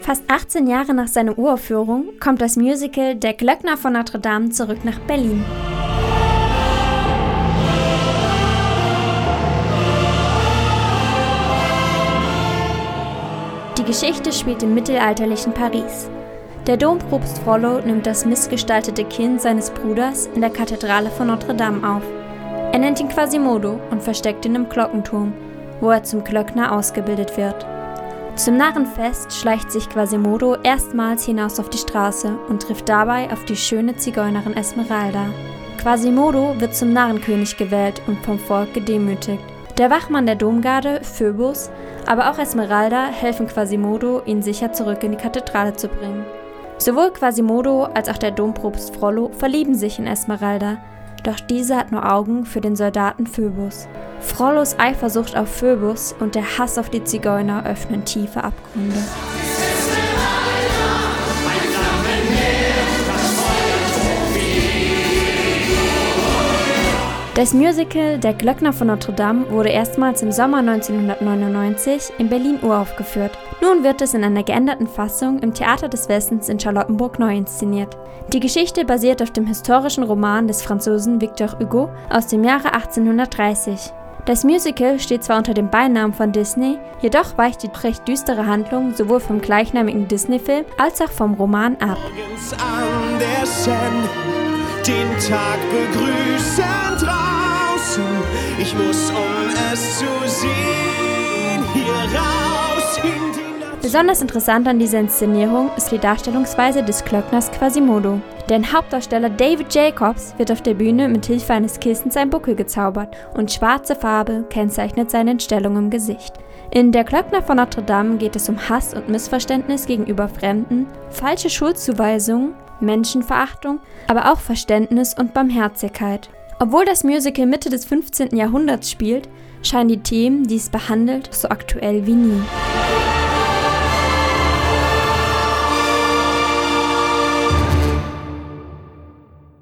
Fast 18 Jahre nach seiner Uraufführung kommt das Musical Der Glöckner von Notre Dame zurück nach Berlin. Die Geschichte spielt im mittelalterlichen Paris. Der Dompropst Frollo nimmt das missgestaltete Kind seines Bruders in der Kathedrale von Notre Dame auf. Er nennt ihn Quasimodo und versteckt ihn im Glockenturm, wo er zum Glöckner ausgebildet wird. Zum Narrenfest schleicht sich Quasimodo erstmals hinaus auf die Straße und trifft dabei auf die schöne Zigeunerin Esmeralda. Quasimodo wird zum Narrenkönig gewählt und vom Volk gedemütigt. Der Wachmann der Domgarde, Phoebus, aber auch Esmeralda helfen Quasimodo, ihn sicher zurück in die Kathedrale zu bringen. Sowohl Quasimodo als auch der Dompropst Frollo verlieben sich in Esmeralda, doch diese hat nur Augen für den Soldaten Phoebus. Frollos Eifersucht auf Phoebus und der Hass auf die Zigeuner öffnen tiefe Abgründe. Das Musical Der Glöckner von Notre Dame wurde erstmals im Sommer 1999 in Berlin uraufgeführt. Nun wird es in einer geänderten Fassung im Theater des Westens in Charlottenburg neu inszeniert. Die Geschichte basiert auf dem historischen Roman des Franzosen Victor Hugo aus dem Jahre 1830. Das Musical steht zwar unter dem Beinamen von Disney, jedoch weicht die recht düstere Handlung sowohl vom gleichnamigen Disney-Film als auch vom Roman ab. den Tag begrüßen draußen. Ich muss, um es zu sehen, hier raus in die Besonders interessant an dieser Inszenierung ist die Darstellungsweise des Klöckners Quasimodo. Denn Hauptdarsteller David Jacobs wird auf der Bühne mit Hilfe eines Kissens ein Buckel gezaubert und schwarze Farbe kennzeichnet seine Entstellung im Gesicht. In Der Klöckner von Notre Dame geht es um Hass und Missverständnis gegenüber Fremden, falsche Schuldzuweisungen, Menschenverachtung, aber auch Verständnis und Barmherzigkeit. Obwohl das Musical Mitte des 15. Jahrhunderts spielt, scheinen die Themen, die es behandelt, so aktuell wie nie.